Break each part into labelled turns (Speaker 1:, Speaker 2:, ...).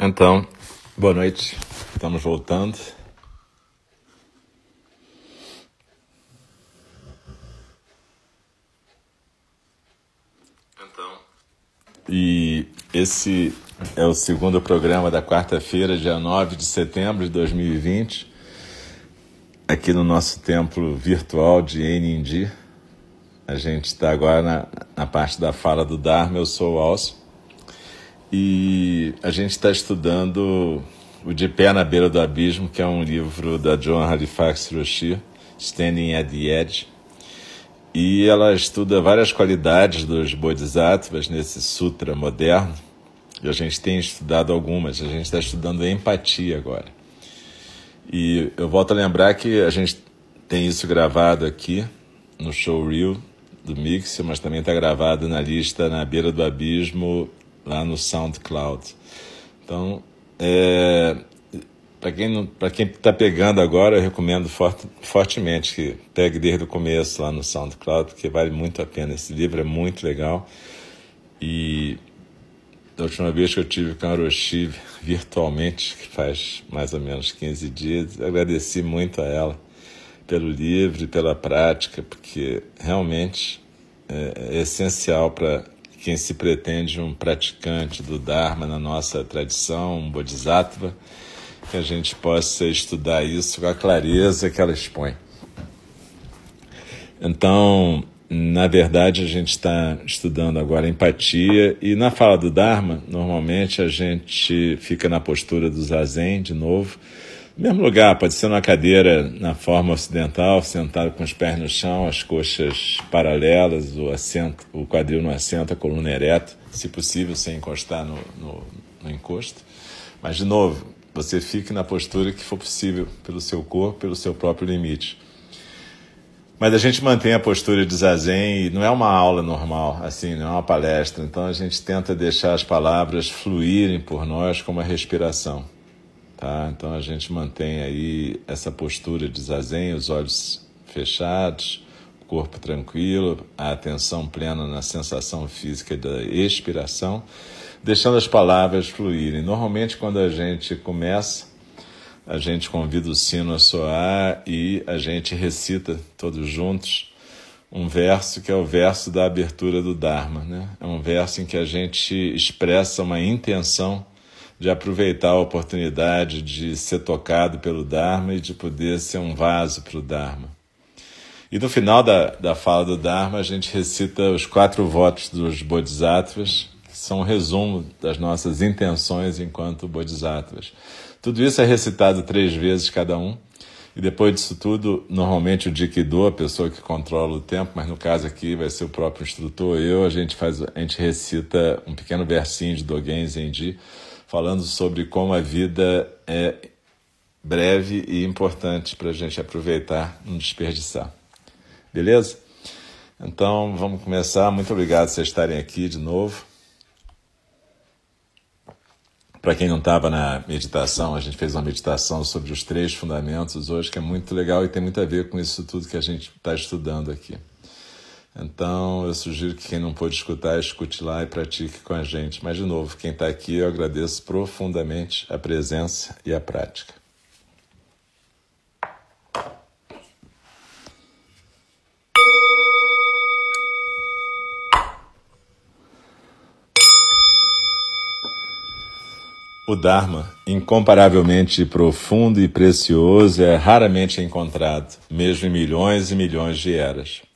Speaker 1: Então, boa noite. Estamos voltando. Então. E esse é o segundo programa da quarta-feira, dia 9 de setembro de 2020, aqui no nosso templo virtual de Enindi. A gente está agora na, na, parte da fala do Dharma. Eu sou o Alcio. E a gente está estudando O De Pé na Beira do Abismo, que é um livro da John Halifax Roshi, Standing at the Edge. E ela estuda várias qualidades dos bodhisattvas nesse sutra moderno. E a gente tem estudado algumas, a gente está estudando empatia agora. E eu volto a lembrar que a gente tem isso gravado aqui no showreel do Mix, mas também está gravado na lista Na Beira do Abismo lá no SoundCloud. Então, é, para quem para quem está pegando agora, eu recomendo fort, fortemente que pegue desde o começo lá no SoundCloud, porque vale muito a pena. Esse livro é muito legal. E da última vez que eu tive com a Roshi virtualmente, que faz mais ou menos 15 dias, agradeci muito a ela pelo livro e pela prática, porque realmente é, é essencial para quem se pretende um praticante do Dharma na nossa tradição, um Bodhisattva, que a gente possa estudar isso com a clareza que ela expõe. Então, na verdade, a gente está estudando agora empatia e na fala do Dharma, normalmente a gente fica na postura do Zazen de novo, mesmo lugar, pode ser numa cadeira na forma ocidental, sentado com os pés no chão, as coxas paralelas, o assento, o quadril no assento, a coluna ereta, se possível sem encostar no, no, no encosto. Mas, de novo, você fique na postura que for possível pelo seu corpo, pelo seu próprio limite. Mas a gente mantém a postura de zazen e não é uma aula normal, assim, não é uma palestra. Então a gente tenta deixar as palavras fluírem por nós como a respiração. Tá? Então a gente mantém aí essa postura de zazen, os olhos fechados, corpo tranquilo, a atenção plena na sensação física da expiração, deixando as palavras fluírem. Normalmente quando a gente começa, a gente convida o sino a soar e a gente recita todos juntos um verso que é o verso da abertura do Dharma. Né? É um verso em que a gente expressa uma intenção de aproveitar a oportunidade de ser tocado pelo Dharma e de poder ser um vaso para o Dharma. E no final da, da fala do Dharma, a gente recita os quatro votos dos Bodhisattvas, que são um resumo das nossas intenções enquanto Bodhisattvas. Tudo isso é recitado três vezes cada um. E depois disso tudo, normalmente o Dikido, a pessoa que controla o tempo, mas no caso aqui vai ser o próprio instrutor, eu, a gente faz, a gente recita um pequeno versinho de Dogen Zenji, falando sobre como a vida é breve e importante para a gente aproveitar, não desperdiçar. Beleza? Então vamos começar. Muito obrigado por vocês estarem aqui de novo. Para quem não estava na meditação, a gente fez uma meditação sobre os três fundamentos hoje, que é muito legal e tem muito a ver com isso tudo que a gente está estudando aqui. Então, eu sugiro que quem não pôde escutar, escute lá e pratique com a gente. Mas, de novo, quem está aqui, eu agradeço profundamente a presença e a prática. O Dharma, incomparavelmente profundo e precioso, é raramente encontrado, mesmo em milhões e milhões de eras.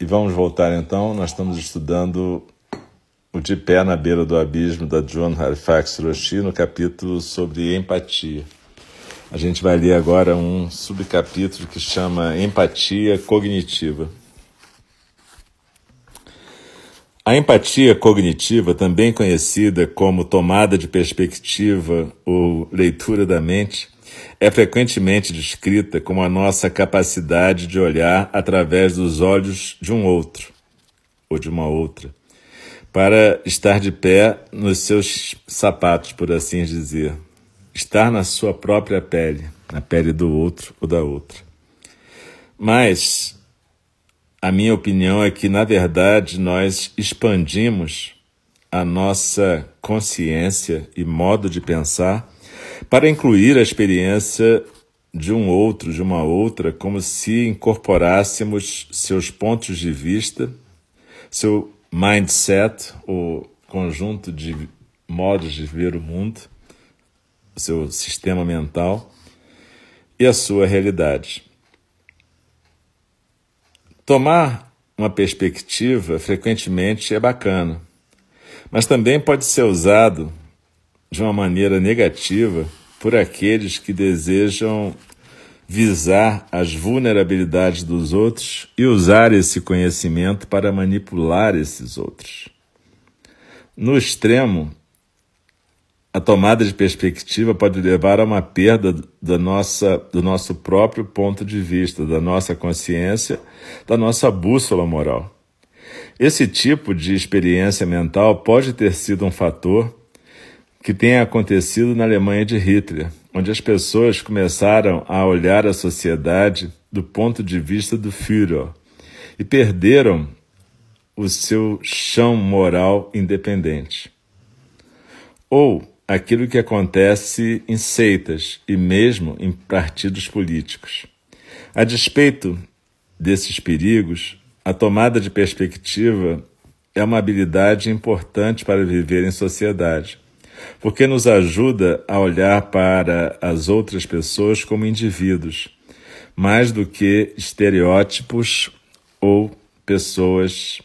Speaker 1: E vamos voltar então, nós estamos estudando o De Pé na Beira do Abismo da John Halifax Roshi no capítulo sobre empatia. A gente vai ler agora um subcapítulo que chama Empatia Cognitiva. A empatia cognitiva, também conhecida como tomada de perspectiva ou leitura da mente, é frequentemente descrita como a nossa capacidade de olhar através dos olhos de um outro ou de uma outra, para estar de pé nos seus sapatos, por assim dizer, estar na sua própria pele, na pele do outro ou da outra. Mas a minha opinião é que, na verdade, nós expandimos a nossa consciência e modo de pensar para incluir a experiência de um outro, de uma outra, como se incorporássemos seus pontos de vista, seu mindset, o conjunto de modos de ver o mundo, seu sistema mental e a sua realidade. Tomar uma perspectiva frequentemente é bacana, mas também pode ser usado de uma maneira negativa por aqueles que desejam visar as vulnerabilidades dos outros e usar esse conhecimento para manipular esses outros. No extremo, a tomada de perspectiva pode levar a uma perda da nossa, do nosso próprio ponto de vista, da nossa consciência, da nossa bússola moral. Esse tipo de experiência mental pode ter sido um fator que tenha acontecido na Alemanha de Hitler, onde as pessoas começaram a olhar a sociedade do ponto de vista do Führer e perderam o seu chão moral independente. Ou aquilo que acontece em seitas e mesmo em partidos políticos. A despeito desses perigos, a tomada de perspectiva é uma habilidade importante para viver em sociedade, porque nos ajuda a olhar para as outras pessoas como indivíduos, mais do que estereótipos ou pessoas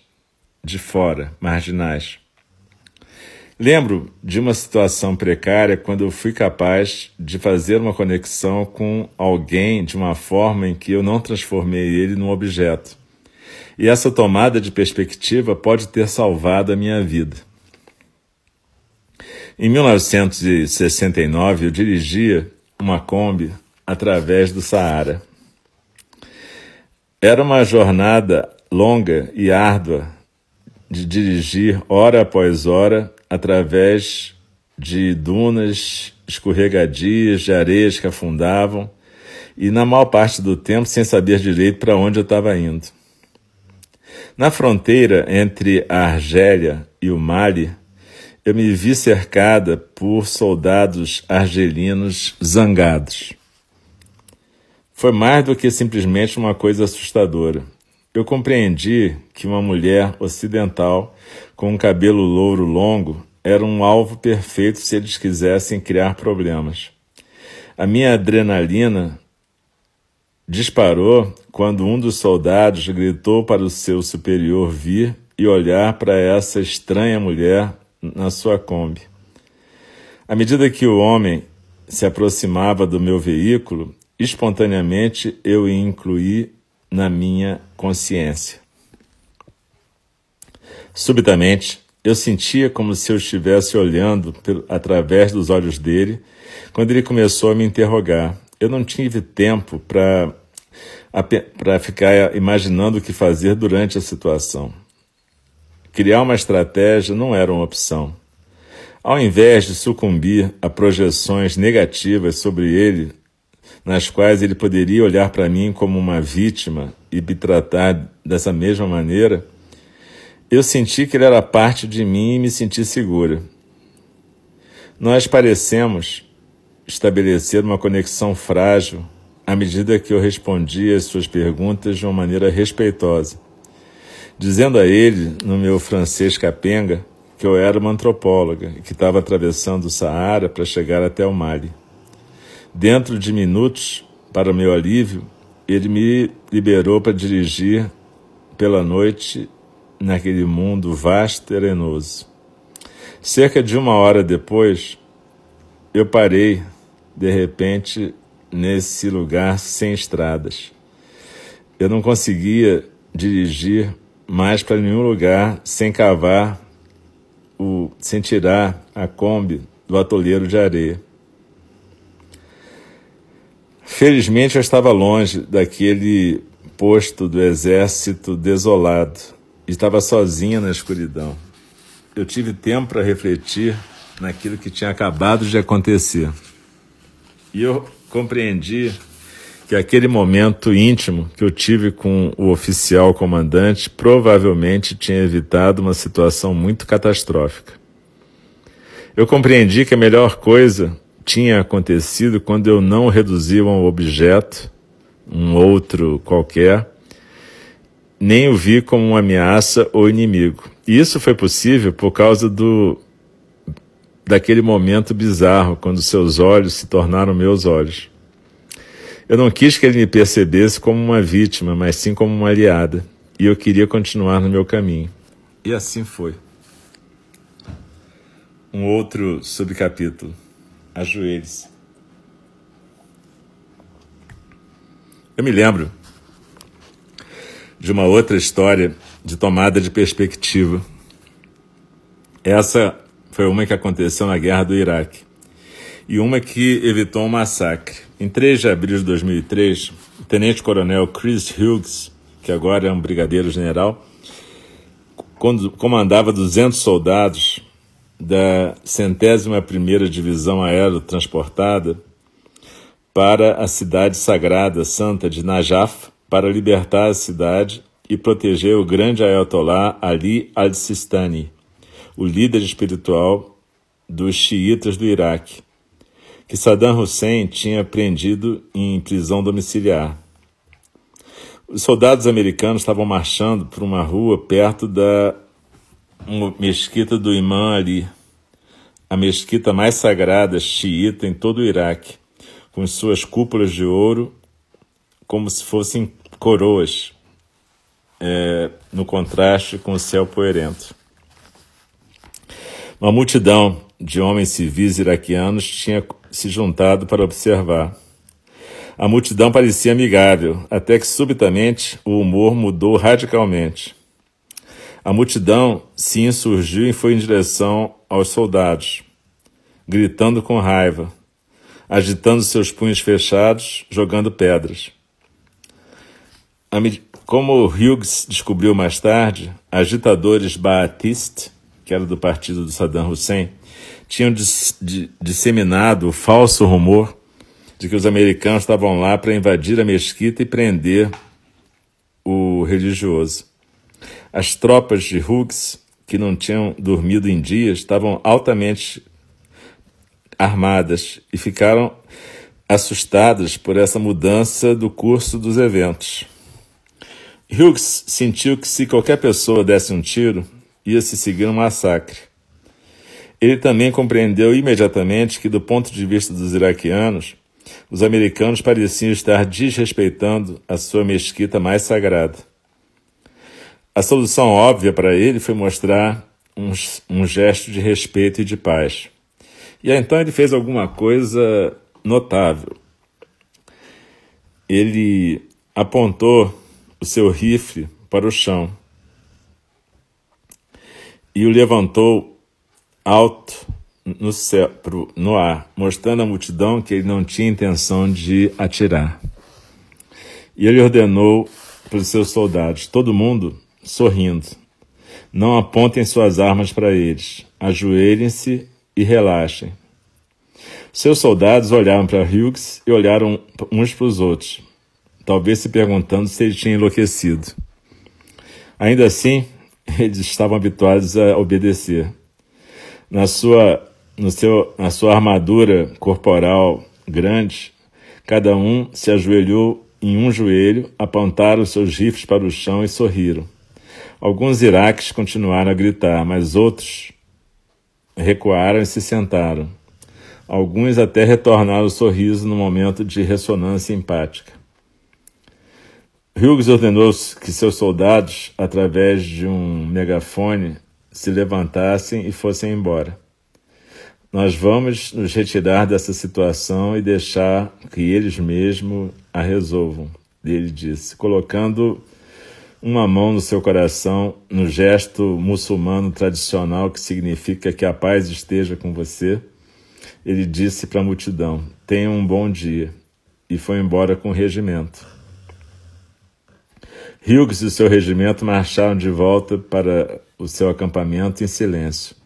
Speaker 1: de fora, marginais. Lembro de uma situação precária quando eu fui capaz de fazer uma conexão com alguém de uma forma em que eu não transformei ele num objeto. E essa tomada de perspectiva pode ter salvado a minha vida. Em 1969, eu dirigia uma Kombi através do Saara. Era uma jornada longa e árdua de dirigir hora após hora através de dunas escorregadias, de areias que afundavam, e na maior parte do tempo sem saber direito para onde eu estava indo. Na fronteira entre a Argélia e o Mali, eu me vi cercada por soldados argelinos zangados. Foi mais do que simplesmente uma coisa assustadora. Eu compreendi que uma mulher ocidental com um cabelo louro longo era um alvo perfeito se eles quisessem criar problemas. A minha adrenalina disparou quando um dos soldados gritou para o seu superior vir e olhar para essa estranha mulher na sua Kombi. À medida que o homem se aproximava do meu veículo, espontaneamente eu incluí na minha consciência. Subitamente, eu sentia como se eu estivesse olhando através dos olhos dele quando ele começou a me interrogar. Eu não tive tempo para ficar imaginando o que fazer durante a situação. Criar uma estratégia não era uma opção. Ao invés de sucumbir a projeções negativas sobre ele, nas quais ele poderia olhar para mim como uma vítima e me tratar dessa mesma maneira, eu senti que ele era parte de mim e me senti segura. Nós parecemos estabelecer uma conexão frágil à medida que eu respondia às suas perguntas de uma maneira respeitosa, dizendo a ele, no meu francês capenga, que eu era uma antropóloga e que estava atravessando o Saara para chegar até o Mali. Dentro de minutos, para meu alívio, ele me liberou para dirigir pela noite naquele mundo vasto e arenoso. Cerca de uma hora depois, eu parei, de repente, nesse lugar sem estradas. Eu não conseguia dirigir mais para nenhum lugar sem cavar, o, sem tirar a Kombi do atoleiro de areia. Felizmente eu estava longe daquele posto do exército desolado e estava sozinha na escuridão. Eu tive tempo para refletir naquilo que tinha acabado de acontecer. E eu compreendi que aquele momento íntimo que eu tive com o oficial comandante provavelmente tinha evitado uma situação muito catastrófica. Eu compreendi que a melhor coisa tinha acontecido quando eu não reduzia um objeto, um outro qualquer, nem o vi como uma ameaça ou inimigo. E isso foi possível por causa do daquele momento bizarro quando seus olhos se tornaram meus olhos. Eu não quis que ele me percebesse como uma vítima, mas sim como uma aliada, e eu queria continuar no meu caminho. E assim foi. Um outro subcapítulo. Ajoelhe-se. Eu me lembro de uma outra história de tomada de perspectiva. Essa foi uma que aconteceu na guerra do Iraque e uma que evitou um massacre. Em 3 de abril de 2003, o tenente-coronel Chris Hughes, que agora é um brigadeiro-general, comandava 200 soldados da centésima primeira divisão aerotransportada para a cidade sagrada santa de Najaf para libertar a cidade e proteger o grande Ayatollah Ali al-Sistani, o líder espiritual dos xiitas do Iraque, que Saddam Hussein tinha prendido em prisão domiciliar. Os soldados americanos estavam marchando por uma rua perto da mesquita do Imã Ali, a mesquita mais sagrada xiita em todo o Iraque, com suas cúpulas de ouro como se fossem coroas, é, no contraste com o céu poerento. Uma multidão de homens civis iraquianos tinha se juntado para observar. A multidão parecia amigável, até que subitamente o humor mudou radicalmente. A multidão se insurgiu e foi em direção aos soldados, gritando com raiva, agitando seus punhos fechados, jogando pedras. Como Hughes descobriu mais tarde, agitadores Baathist, que era do partido do Saddam Hussein, tinham dis disseminado o falso rumor de que os americanos estavam lá para invadir a mesquita e prender o religioso. As tropas de Hughes, que não tinham dormido em dias, estavam altamente armadas e ficaram assustadas por essa mudança do curso dos eventos. Hughes sentiu que se qualquer pessoa desse um tiro, ia se seguir um massacre. Ele também compreendeu imediatamente que, do ponto de vista dos iraquianos, os americanos pareciam estar desrespeitando a sua mesquita mais sagrada. A solução óbvia para ele foi mostrar um, um gesto de respeito e de paz. E então ele fez alguma coisa notável. Ele apontou o seu rifle para o chão e o levantou alto no, céu, no ar, mostrando à multidão que ele não tinha intenção de atirar. E ele ordenou para os seus soldados, todo mundo sorrindo, não apontem suas armas para eles, ajoelhem-se e relaxem. Seus soldados olharam para Hughes e olharam uns para os outros, talvez se perguntando se ele tinha enlouquecido. Ainda assim, eles estavam habituados a obedecer. Na sua, no seu, na sua armadura corporal grande, cada um se ajoelhou em um joelho, apontaram seus rifles para o chão e sorriram. Alguns iraques continuaram a gritar, mas outros recuaram e se sentaram. Alguns até retornaram o sorriso no momento de ressonância empática. Hughes ordenou que seus soldados, através de um megafone, se levantassem e fossem embora. Nós vamos nos retirar dessa situação e deixar que eles mesmos a resolvam, ele disse, colocando uma mão no seu coração, no gesto muçulmano tradicional que significa que a paz esteja com você. Ele disse para a multidão: Tenha um bom dia, e foi embora com o regimento. Hughes e seu regimento marcharam de volta para o seu acampamento em silêncio.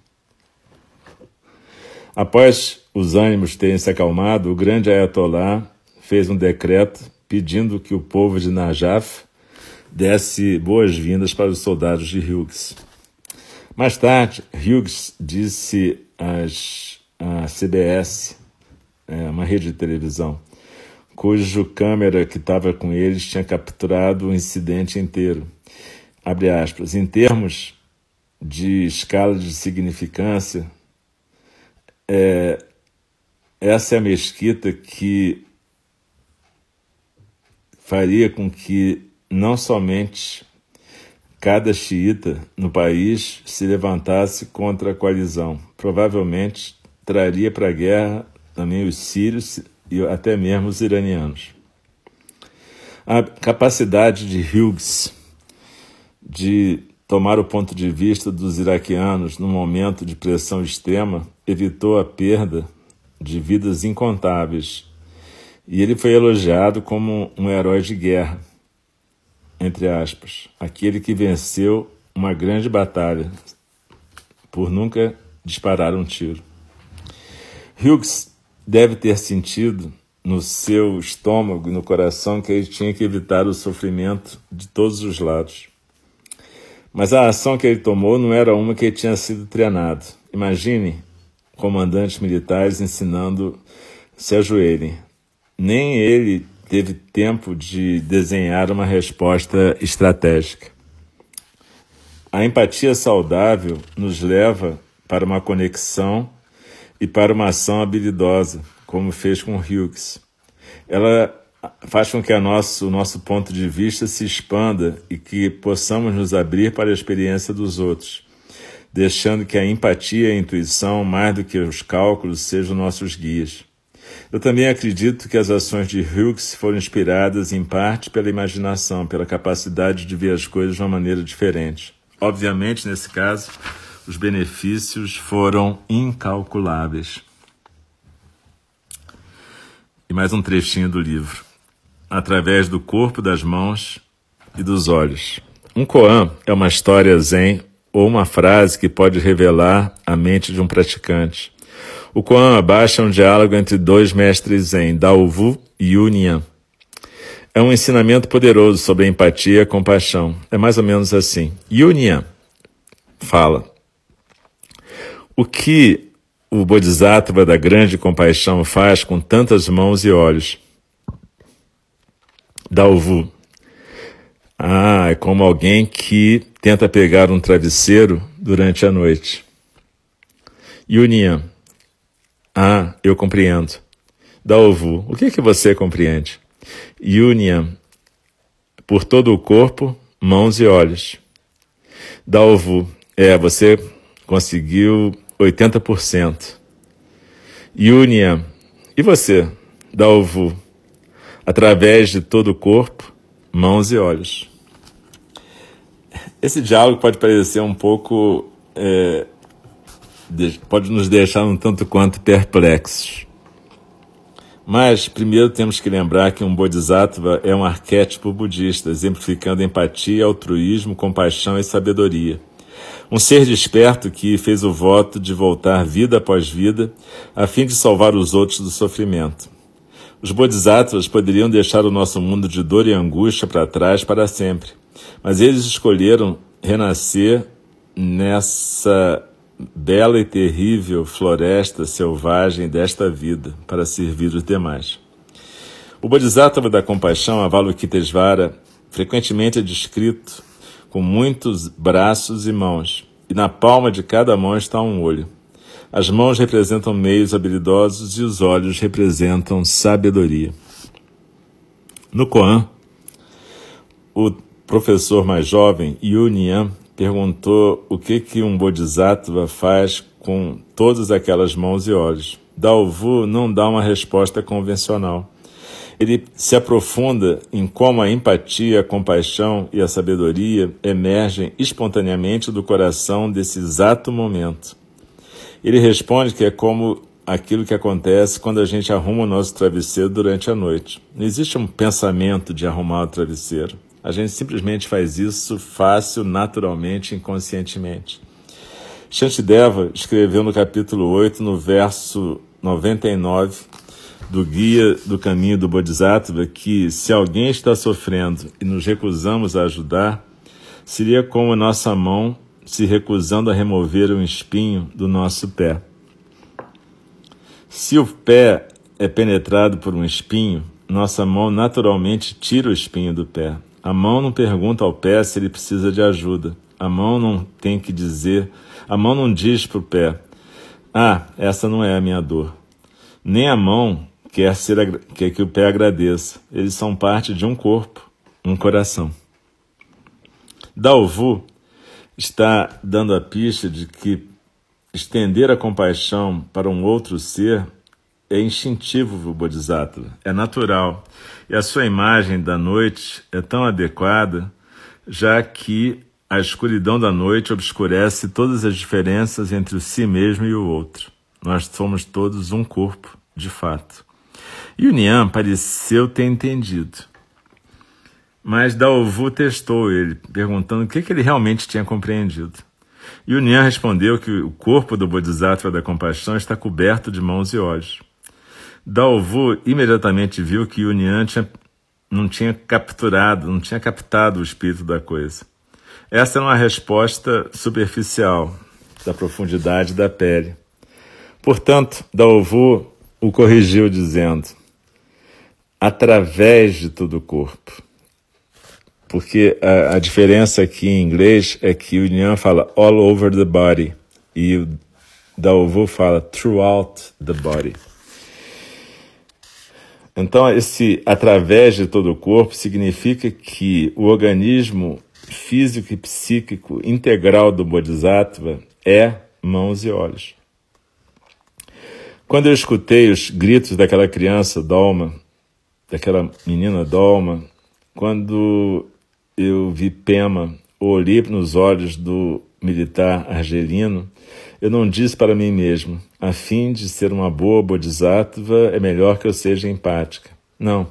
Speaker 1: Após os ânimos terem se acalmado, o grande Ayatollah fez um decreto pedindo que o povo de Najaf desse boas-vindas para os soldados de Hughes. Mais tarde, Hughes disse às, à CBS, é, uma rede de televisão, cujo câmera que estava com eles tinha capturado o incidente inteiro. Abre aspas. Em termos de escala de significância, é, essa é a mesquita que faria com que não somente cada xiita no país se levantasse contra a coalizão, provavelmente traria para a guerra também os sírios e até mesmo os iranianos. A capacidade de Hughes de tomar o ponto de vista dos iraquianos num momento de pressão extrema evitou a perda de vidas incontáveis e ele foi elogiado como um herói de guerra, entre aspas, aquele que venceu uma grande batalha por nunca disparar um tiro. Hughes deve ter sentido no seu estômago e no coração que ele tinha que evitar o sofrimento de todos os lados. Mas a ação que ele tomou não era uma que tinha sido treinado. Imagine comandantes militares ensinando se ajoelhem. Nem ele teve tempo de desenhar uma resposta estratégica. A empatia saudável nos leva para uma conexão e para uma ação habilidosa, como fez com Hughes. Ela faz com que nosso, o nosso ponto de vista se expanda e que possamos nos abrir para a experiência dos outros deixando que a empatia e a intuição, mais do que os cálculos, sejam nossos guias. Eu também acredito que as ações de Hughes foram inspiradas em parte pela imaginação, pela capacidade de ver as coisas de uma maneira diferente. Obviamente, nesse caso, os benefícios foram incalculáveis. E mais um trechinho do livro. Através do corpo, das mãos e dos olhos. Um koan é uma história zen ou uma frase que pode revelar a mente de um praticante. O Koan Abaixo é um diálogo entre dois mestres Zen, Dao Vu e Yu Nian. É um ensinamento poderoso sobre empatia e compaixão. É mais ou menos assim. Yu Nian fala: O que o Bodhisattva da grande compaixão faz com tantas mãos e olhos? Dao Vu ah, é como alguém que tenta pegar um travesseiro durante a noite. Yunian. Ah, eu compreendo. Daovu. O que é que você compreende? Yunian. Por todo o corpo, mãos e olhos. Daovu. É, você conseguiu 80%. Yunian. E você? Daovu. Através de todo o corpo, mãos e olhos. Esse diálogo pode parecer um pouco. É, pode nos deixar um tanto quanto perplexos. Mas, primeiro, temos que lembrar que um Bodhisattva é um arquétipo budista, exemplificando empatia, altruísmo, compaixão e sabedoria. Um ser desperto que fez o voto de voltar vida após vida, a fim de salvar os outros do sofrimento. Os bodhisattvas poderiam deixar o nosso mundo de dor e angústia para trás para sempre, mas eles escolheram renascer nessa bela e terrível floresta selvagem desta vida para servir os demais. O Bodhisattva da compaixão, Avalokitesvara, frequentemente é descrito com muitos braços e mãos, e na palma de cada mão está um olho. As mãos representam meios habilidosos e os olhos representam sabedoria. No Koan, o professor mais jovem, Yu Nian, perguntou o que, que um bodhisattva faz com todas aquelas mãos e olhos. Dalvu não dá uma resposta convencional. Ele se aprofunda em como a empatia, a compaixão e a sabedoria emergem espontaneamente do coração desse exato momento. Ele responde que é como aquilo que acontece quando a gente arruma o nosso travesseiro durante a noite. Não existe um pensamento de arrumar o travesseiro. A gente simplesmente faz isso fácil, naturalmente, inconscientemente. Shantideva escreveu no capítulo 8, no verso 99 do Guia do Caminho do Bodhisattva, que se alguém está sofrendo e nos recusamos a ajudar, seria como a nossa mão se recusando a remover um espinho do nosso pé. Se o pé é penetrado por um espinho, nossa mão naturalmente tira o espinho do pé. A mão não pergunta ao pé se ele precisa de ajuda. A mão não tem que dizer, a mão não diz para o pé: Ah, essa não é a minha dor. Nem a mão quer, ser, quer que o pé agradeça. Eles são parte de um corpo, um coração. Dalvu está dando a pista de que estender a compaixão para um outro ser é instintivo para o Bodhisattva, é natural. E a sua imagem da noite é tão adequada, já que a escuridão da noite obscurece todas as diferenças entre o si mesmo e o outro. Nós somos todos um corpo, de fato. E o Nian pareceu ter entendido. Mas Daovu testou ele, perguntando o que, que ele realmente tinha compreendido. E o Nian respondeu que o corpo do Bodhisattva da compaixão está coberto de mãos e olhos. Daovu imediatamente viu que o Nian tinha, não tinha capturado, não tinha captado o espírito da coisa. Essa é uma resposta superficial da profundidade da pele. Portanto, Daovu o corrigiu dizendo: através de todo o corpo. Porque a, a, diferença aqui em inglês é que o Nian fala all over the body e o Daovu fala throughout the body. Então, esse através de todo o corpo significa que o organismo físico e psíquico integral do Bodhisattva é mãos e olhos. Quando eu escutei os gritos daquela criança Dolma, daquela menina Dolma, quando eu vi Pema, olhei nos olhos do militar argelino, eu não disse para mim mesmo, a fim de ser uma boa bodhisattva, é melhor que eu seja empática. Não.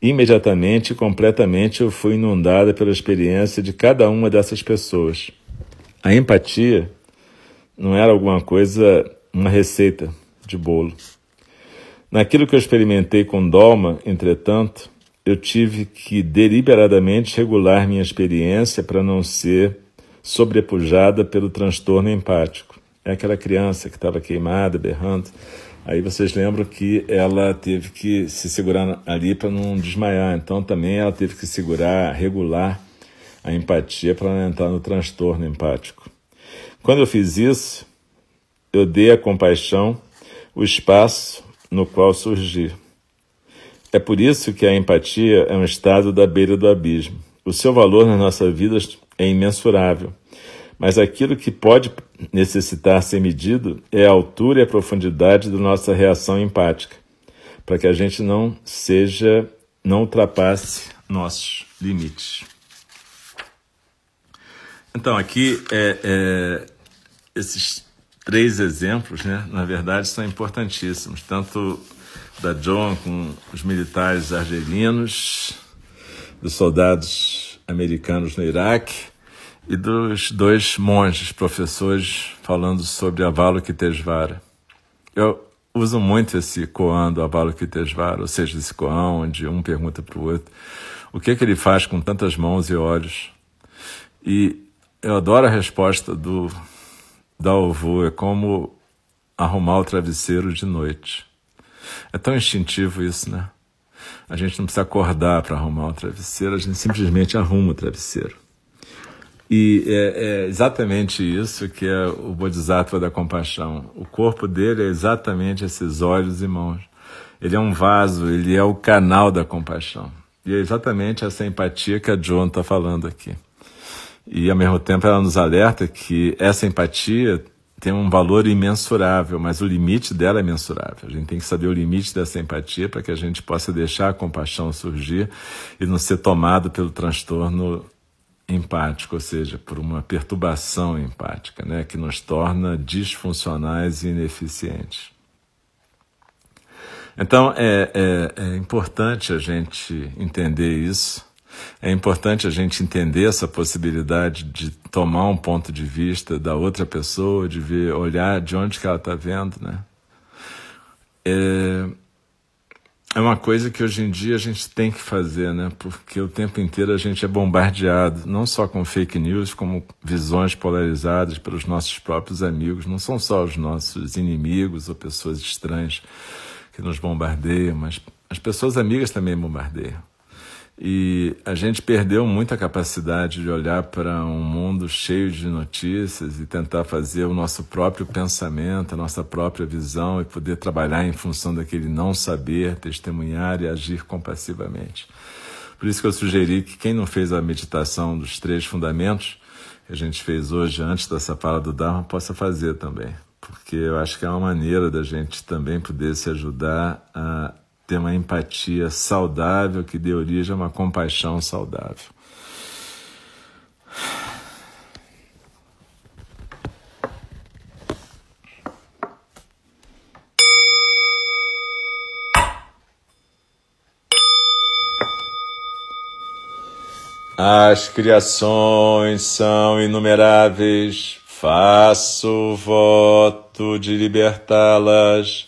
Speaker 1: Imediatamente e completamente eu fui inundada pela experiência de cada uma dessas pessoas. A empatia não era alguma coisa, uma receita de bolo. Naquilo que eu experimentei com Dolma, entretanto, eu tive que deliberadamente regular minha experiência para não ser sobrepujada pelo transtorno empático. É aquela criança que estava queimada, berrando. Aí vocês lembram que ela teve que se segurar ali para não desmaiar. Então também ela teve que segurar, regular a empatia para não entrar no transtorno empático. Quando eu fiz isso, eu dei à compaixão o espaço no qual surgir. É por isso que a empatia é um estado da beira do abismo. O seu valor na nossa vida é imensurável, mas aquilo que pode necessitar ser medido é a altura e a profundidade da nossa reação empática, para que a gente não seja, não ultrapasse nossos limites. Então, aqui, é, é, esses três exemplos, né, na verdade, são importantíssimos, tanto da John com os militares argelinos, dos soldados americanos no Iraque e dos dois monges professores falando sobre Avalokitesvara. Eu uso muito esse koan do Avalokitesvara, ou seja, esse koan onde um pergunta para o outro o que, é que ele faz com tantas mãos e olhos. E eu adoro a resposta do da Ovo, é como arrumar o travesseiro de noite. É tão instintivo isso, né? A gente não precisa acordar para arrumar o travesseiro, a gente simplesmente arruma o travesseiro. E é, é, exatamente isso que é o Bodhisattva da compaixão. O corpo dele é exatamente esses olhos e mãos. Ele é um vaso, ele é o canal da compaixão. E é exatamente essa empatia que a John está falando aqui. E ao mesmo tempo ela nos alerta que essa empatia tem um valor imensurável, mas o limite dela é mensurável. A gente tem que saber o limite dessa empatia para que a gente possa deixar a compaixão surgir e não ser tomado pelo transtorno empático, ou seja, por uma perturbação empática, né, que nos torna disfuncionais e ineficientes. Então é, é, é importante a gente entender isso é importante a gente entender essa possibilidade de tomar um ponto de vista da outra pessoa, de ver, olhar de onde que ela está vendo, né? É, é uma coisa que hoje em dia a gente tem que fazer, né? Porque o tempo inteiro a gente é bombardeado, não só com fake news, como visões polarizadas pelos nossos próprios amigos. Não são só os nossos inimigos ou pessoas estranhas que nos bombardeiam, mas as pessoas amigas também bombardeiam. E a gente perdeu muita capacidade de olhar para um mundo cheio de notícias e tentar fazer o nosso próprio pensamento, a nossa própria visão e poder trabalhar em função daquele não saber, testemunhar e agir compassivamente. Por isso que eu sugeri que quem não fez a meditação dos três fundamentos que a gente fez hoje antes dessa fala do Dharma possa fazer também, porque eu acho que é uma maneira da gente também poder se ajudar a ter uma empatia saudável que dê origem a uma compaixão saudável. As criações são inumeráveis, faço voto de libertá-las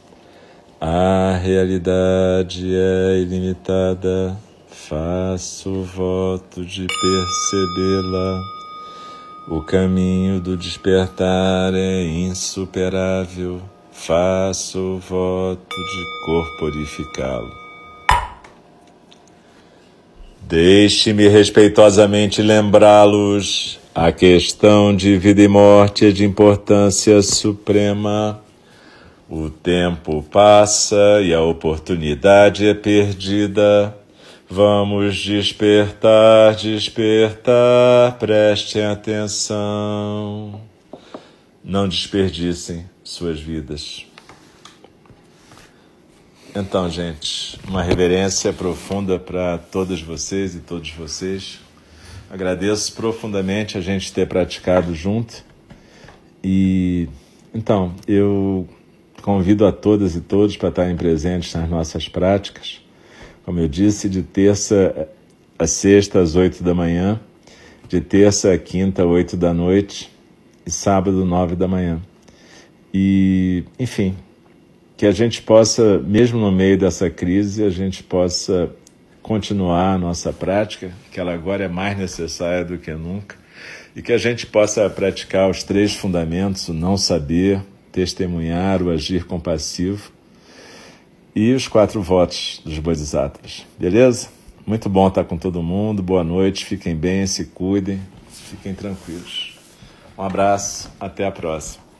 Speaker 1: A realidade é ilimitada, faço voto de percebê-la. O caminho do despertar é insuperável, faço voto de corporificá-lo. Deixe-me respeitosamente lembrá-los: a questão de vida e morte é de importância suprema. O tempo passa e a oportunidade é perdida. Vamos despertar, despertar, prestem atenção. Não desperdicem suas vidas. Então, gente, uma reverência profunda para todas vocês e todos vocês. Agradeço profundamente a gente ter praticado junto. E então, eu Convido a todas e todos para estarem presentes nas nossas práticas. Como eu disse, de terça a sexta às oito da manhã, de terça a quinta, oito da noite e sábado, nove da manhã. E, enfim, que a gente possa, mesmo no meio dessa crise, a gente possa continuar a nossa prática, que ela agora é mais necessária do que nunca, e que a gente possa praticar os três fundamentos: o não saber, testemunhar, o agir compassivo e os quatro votos dos Bodhisattvas. Beleza? Muito bom estar com todo mundo. Boa noite, fiquem bem, se cuidem, fiquem tranquilos. Um abraço, até a próxima.